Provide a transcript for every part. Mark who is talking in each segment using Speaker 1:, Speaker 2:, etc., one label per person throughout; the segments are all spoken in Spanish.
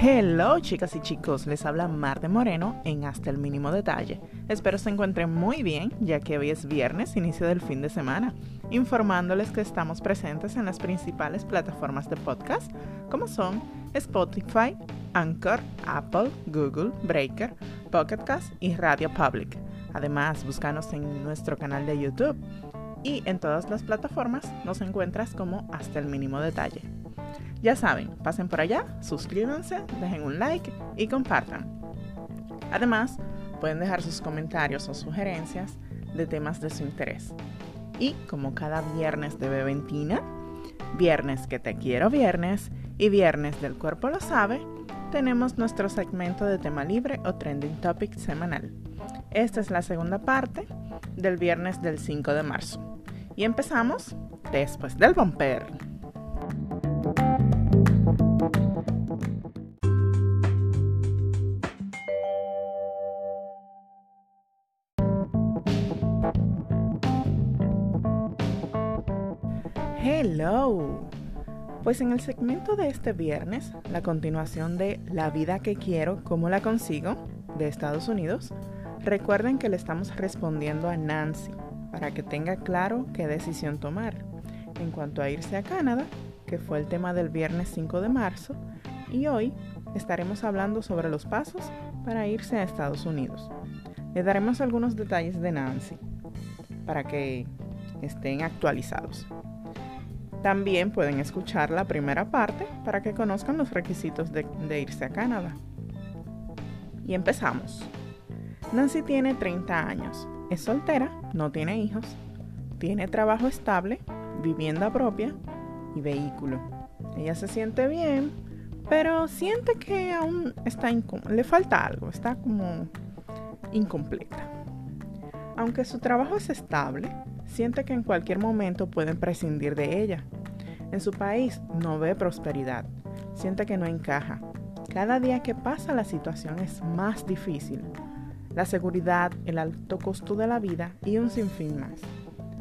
Speaker 1: Hello chicas y chicos, les habla Marte Moreno en Hasta el mínimo detalle. Espero se encuentren muy bien ya que hoy es viernes, inicio del fin de semana, informándoles que estamos presentes en las principales plataformas de podcast como son Spotify, Anchor, Apple, Google, Breaker, Pocket Cast y Radio Public. Además, búscanos en nuestro canal de YouTube y en todas las plataformas nos encuentras como Hasta el mínimo detalle. Ya saben, pasen por allá, suscríbanse, dejen un like y compartan. Además, pueden dejar sus comentarios o sugerencias de temas de su interés. Y como cada viernes de Beventina, viernes que te quiero viernes y viernes del cuerpo lo sabe, tenemos nuestro segmento de tema libre o trending topic semanal. Esta es la segunda parte del viernes del 5 de marzo. Y empezamos después del bumper. Hello. Pues en el segmento de este viernes, la continuación de La vida que quiero, ¿cómo la consigo? de Estados Unidos, recuerden que le estamos respondiendo a Nancy para que tenga claro qué decisión tomar en cuanto a irse a Canadá, que fue el tema del viernes 5 de marzo, y hoy estaremos hablando sobre los pasos para irse a Estados Unidos. Le daremos algunos detalles de Nancy para que estén actualizados. También pueden escuchar la primera parte para que conozcan los requisitos de, irse a Canadá. Y empezamos. Nancy tiene 30 años, es soltera, no tiene hijos, tiene trabajo estable, vivienda propia y vehículo. Ella se siente bien, pero siente que aún está le falta algo, está como incompleta. Aunque su trabajo es estable, siente que en cualquier momento pueden prescindir de ella. En su país no ve prosperidad, siente que no encaja. Cada día que pasa la situación es más difícil. La seguridad, el alto costo de la vida y un sinfín más.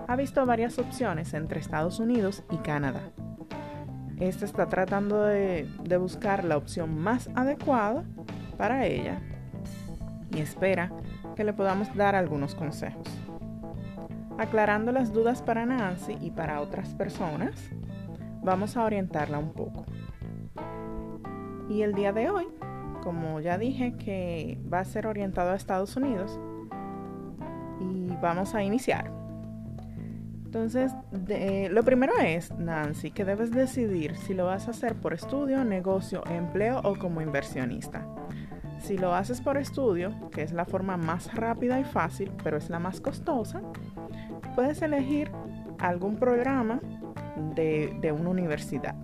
Speaker 1: Ha visto varias opciones entre Estados Unidos y Canadá. Esta está tratando de, de buscar la opción más adecuada para ella y espera que le podamos dar algunos consejos aclarando las dudas para Nancy y para otras personas, vamos a orientarla un poco. Y el día de hoy, como ya dije que va a ser orientado a Estados Unidos, y vamos a iniciar. Entonces, lo primero es, Nancy, que debes decidir si lo vas a hacer por estudio, negocio, empleo o como inversionista. Si lo haces por estudio, que es la forma más rápida y fácil, pero es la más costosa, puedes elegir algún programa de, una universidad.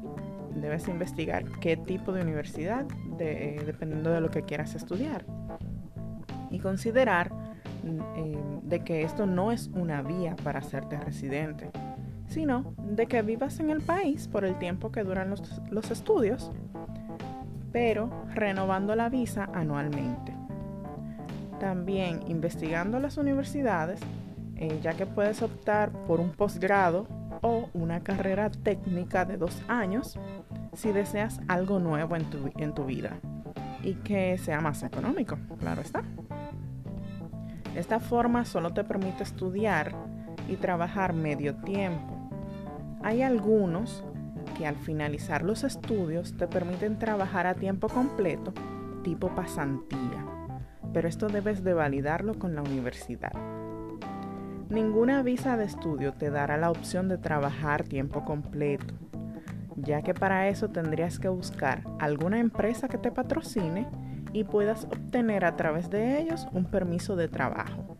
Speaker 1: Debes investigar qué tipo de universidad, dependiendo de lo que quieras estudiar. Y considerar eh, de que esto no es una vía para hacerte residente, sino de que vivas en el país por el tiempo que duran los estudios, pero renovando la visa anualmente. También investigando las universidades eh, ya que puedes optar por un posgrado o una carrera técnica de dos años si deseas algo nuevo en tu, en tu vida y que sea más económico, claro está. Esta forma solo te permite estudiar y trabajar medio tiempo. Hay algunos que al finalizar los estudios te permiten trabajar a tiempo completo, tipo pasantía, pero esto debes de validarlo con la universidad. Ninguna visa de estudio te dará la opción de trabajar tiempo completo, ya que para eso tendrías que buscar alguna empresa que te patrocine y puedas obtener a través de ellos un permiso de trabajo.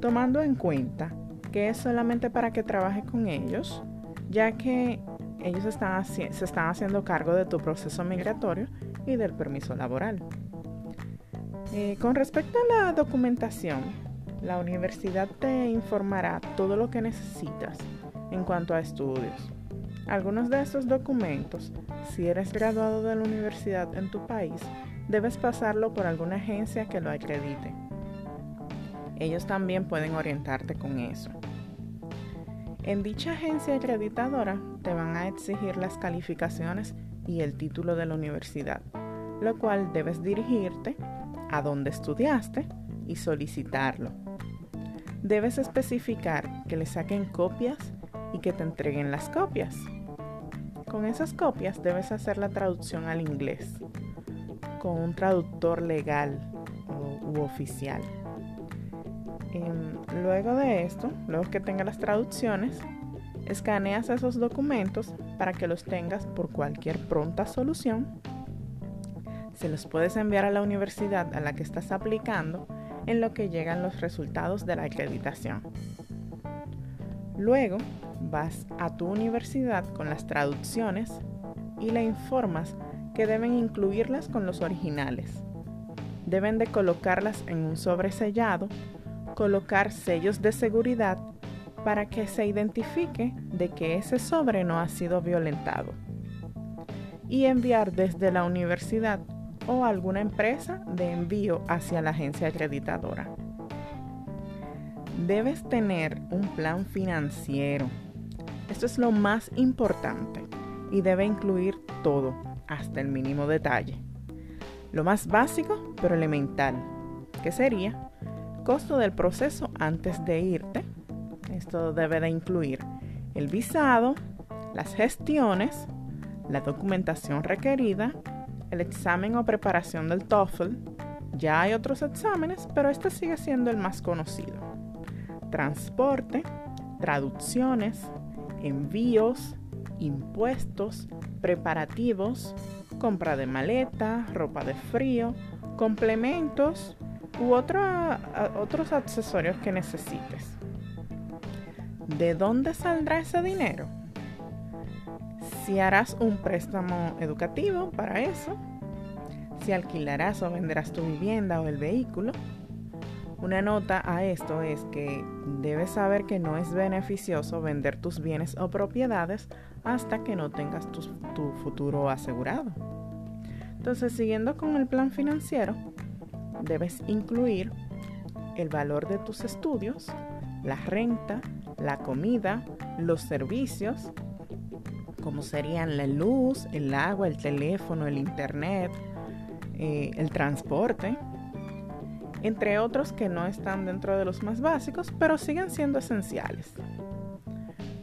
Speaker 1: Tomando en cuenta que es solamente para que trabajes con ellos, ya que ellos están se están haciendo cargo de tu proceso migratorio y del permiso laboral. Eh, con respecto a la documentación, la universidad te informará todo lo que necesitas en cuanto a estudios. Algunos de estos documentos, si eres graduado de la universidad en tu país, debes pasarlo por alguna agencia que lo acredite. Ellos también pueden orientarte con eso. En dicha agencia acreditadora te van a exigir las calificaciones y el título de la universidad, lo cual debes dirigirte a donde estudiaste y solicitarlo. Debes especificar que le saquen copias y que te entreguen las copias. Con esas copias debes hacer la traducción al inglés con un traductor legal u oficial. Em, luego de esto, luego que tengas las traducciones, escaneas esos documentos para que los tengas por cualquier pronta solución. Se los puedes enviar a la universidad a la que estás aplicando en lo que llegan los resultados de la acreditación. Luego vas a tu universidad con las traducciones y le informas que deben incluirlas con los originales. Deben de colocarlas en un sobresellado, colocar sellos de seguridad para que se identifique de que ese sobre no ha sido violentado y enviar desde la universidad o alguna empresa de envío hacia la agencia acreditadora. Debes tener un plan financiero. Esto es lo más importante y debe incluir todo, hasta el mínimo detalle. Lo más básico, pero elemental, que sería costo del proceso antes de irte. Esto debe de incluir el visado, las gestiones, la documentación requerida, el examen o preparación del TOEFL. Ya hay otros exámenes, pero este sigue siendo el más conocido. Transporte, traducciones, envíos, impuestos, preparativos, compra de maleta, ropa de frío, complementos u otros accesorios que necesites. ¿De dónde saldrá ese dinero? Si harás un préstamo educativo para eso, si alquilarás o venderás tu vivienda o el vehículo, una nota a esto es que debes saber que no es beneficioso vender tus bienes o propiedades hasta que no tengas tu, futuro asegurado. Entonces, siguiendo con el plan financiero, debes incluir el valor de tus estudios, la renta, la comida, los servicios, como serían la luz, el agua, el teléfono, el internet, eh, el transporte, entre otros que no están dentro de los más básicos, pero siguen siendo esenciales.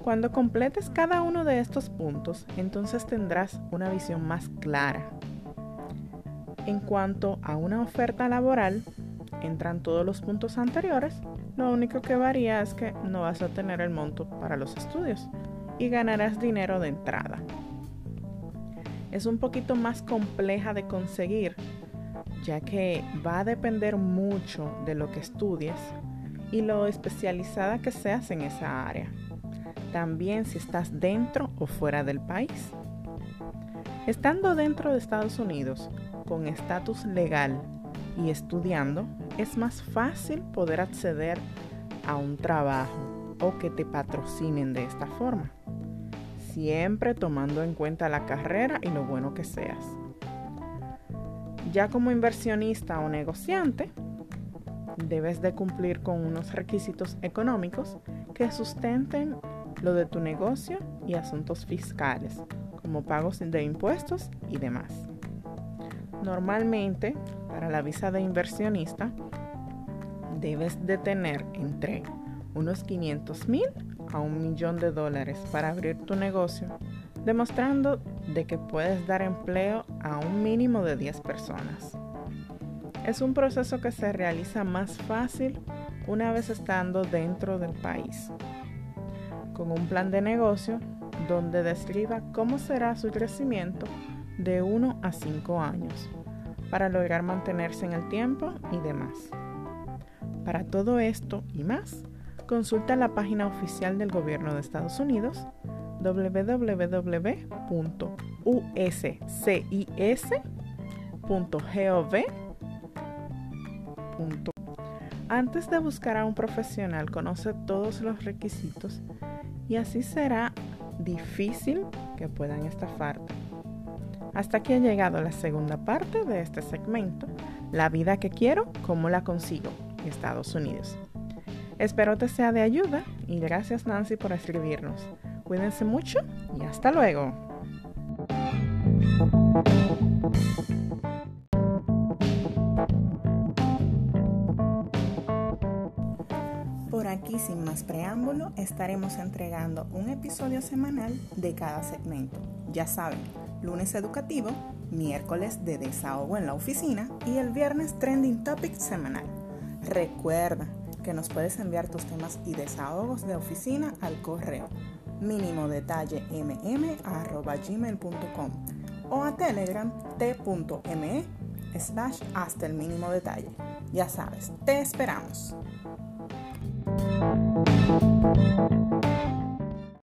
Speaker 1: Cuando completes cada uno de estos puntos, entonces tendrás una visión más clara. En cuanto a una oferta laboral, entran todos los puntos anteriores, lo único que varía es que no vas a tener el monto para los estudios y ganarás dinero de entrada. Es un poquito más compleja de conseguir ya que va a depender mucho de lo que estudies y lo especializada que seas en esa área. También si estás dentro o fuera del país. Estando dentro de Estados Unidos con estatus legal y estudiando, es más fácil poder acceder a un trabajo o que te patrocinen de esta forma, siempre tomando en cuenta la carrera y lo bueno que seas. Ya como inversionista o negociante, debes de cumplir con unos requisitos económicos que sustenten lo de tu negocio y asuntos fiscales, como pagos de impuestos y demás. Normalmente, para la visa de inversionista, debes de tener entre unos 500 mil a un millón de dólares para abrir tu negocio demostrando de que puedes dar empleo a un mínimo de 10 personas. Es un proceso que se realiza más fácil una vez estando dentro del país, con un plan de negocio donde describa cómo será su crecimiento de 1 a 5 años para lograr mantenerse en el tiempo y demás. Para todo esto y más, consulta la página oficial del gobierno de Estados Unidos www.uscis.gov. Antes de buscar a un profesional, conoce todos los requisitos y así será difícil que puedan estafarte. Hasta aquí ha llegado la segunda parte de este segmento, La vida que quiero, cómo la consigo, Estados Unidos. Espero te sea de ayuda y gracias Nancy por escribirnos. Cuídense mucho y hasta luego. Por aquí, sin más preámbulo, estaremos entregando un episodio semanal de cada segmento. Ya saben, lunes educativo, miércoles de desahogo en la oficina y el viernes trending topic semanal. Recuerda que nos puedes enviar tus temas y desahogos de oficina al correo mínimo detalle mm@gmail.com o a telegram t.me slash hasta el mínimo detalle. Ya sabes, te esperamos.